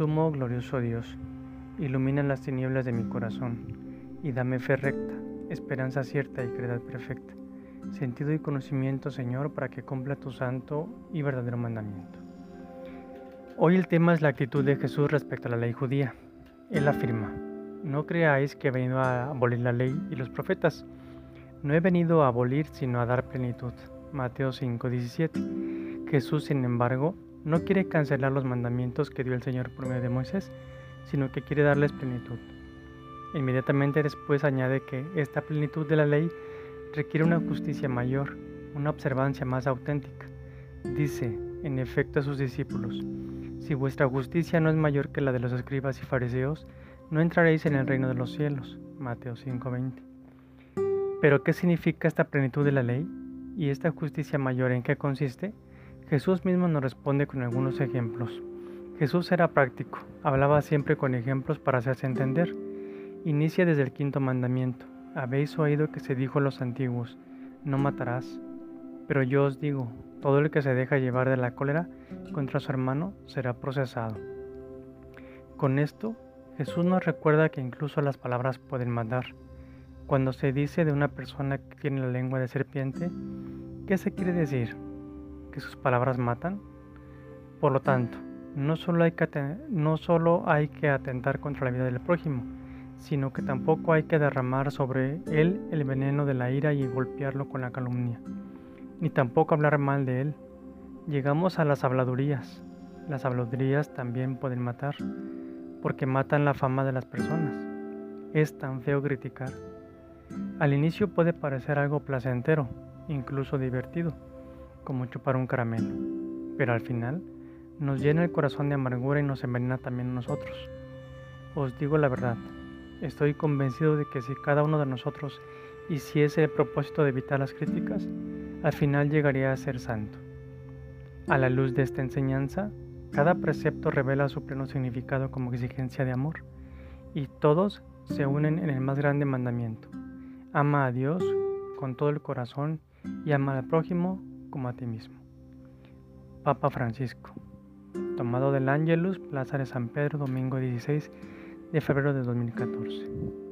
Sumo glorioso Dios, ilumina las tinieblas de mi corazón y dame fe recta, esperanza cierta y caridad perfecta, sentido y conocimiento, Señor, para que cumpla tu santo y verdadero mandamiento. Hoy el tema es la actitud de Jesús respecto a la ley judía. Él afirma, no creáis que he venido a abolir la ley y los profetas. No he venido a abolir, sino a dar plenitud. Mateo 5:17. Jesús, sin embargo, no quiere cancelar los mandamientos que dio el Señor por medio de Moisés, sino que quiere darles plenitud. Inmediatamente después añade que esta plenitud de la ley requiere una justicia mayor, una observancia más auténtica. Dice, en efecto, a sus discípulos, si vuestra justicia no es mayor que la de los escribas y fariseos, no entraréis en el reino de los cielos. Mateo 5:20. Pero ¿qué significa esta plenitud de la ley? ¿Y esta justicia mayor en qué consiste? Jesús mismo nos responde con algunos ejemplos. Jesús era práctico, hablaba siempre con ejemplos para hacerse entender. Inicia desde el quinto mandamiento. Habéis oído que se dijo a los antiguos, no matarás. Pero yo os digo, todo el que se deja llevar de la cólera contra su hermano será procesado. Con esto, Jesús nos recuerda que incluso las palabras pueden matar. Cuando se dice de una persona que tiene la lengua de serpiente, ¿qué se quiere decir? Que sus palabras matan? Por lo tanto, no solo hay que, no solo hay que atentar contra la vida del prójimo, sino que tampoco hay que derramar sobre él el veneno de la ira y golpearlo con la calumnia, ni tampoco hablar mal de él. Llegamos a las habladurías. Las habladurías también pueden matar, porque matan la fama de las personas. Es tan feo criticar. Al inicio puede parecer algo placentero, incluso divertido como chupar un caramelo, pero al final nos llena el corazón de amargura y nos envenena también a nosotros. Os digo la verdad, estoy convencido de que si cada uno de nosotros hiciese el propósito de evitar las críticas, al final llegaría a ser santo. A la luz de esta enseñanza, cada precepto revela su pleno significado como exigencia de amor, y todos se unen en el más grande mandamiento. Ama a Dios con todo el corazón y ama al prójimo como a ti mismo. Papa Francisco. Tomado del Ángelus, Plaza de San Pedro, domingo 16 de febrero de 2014.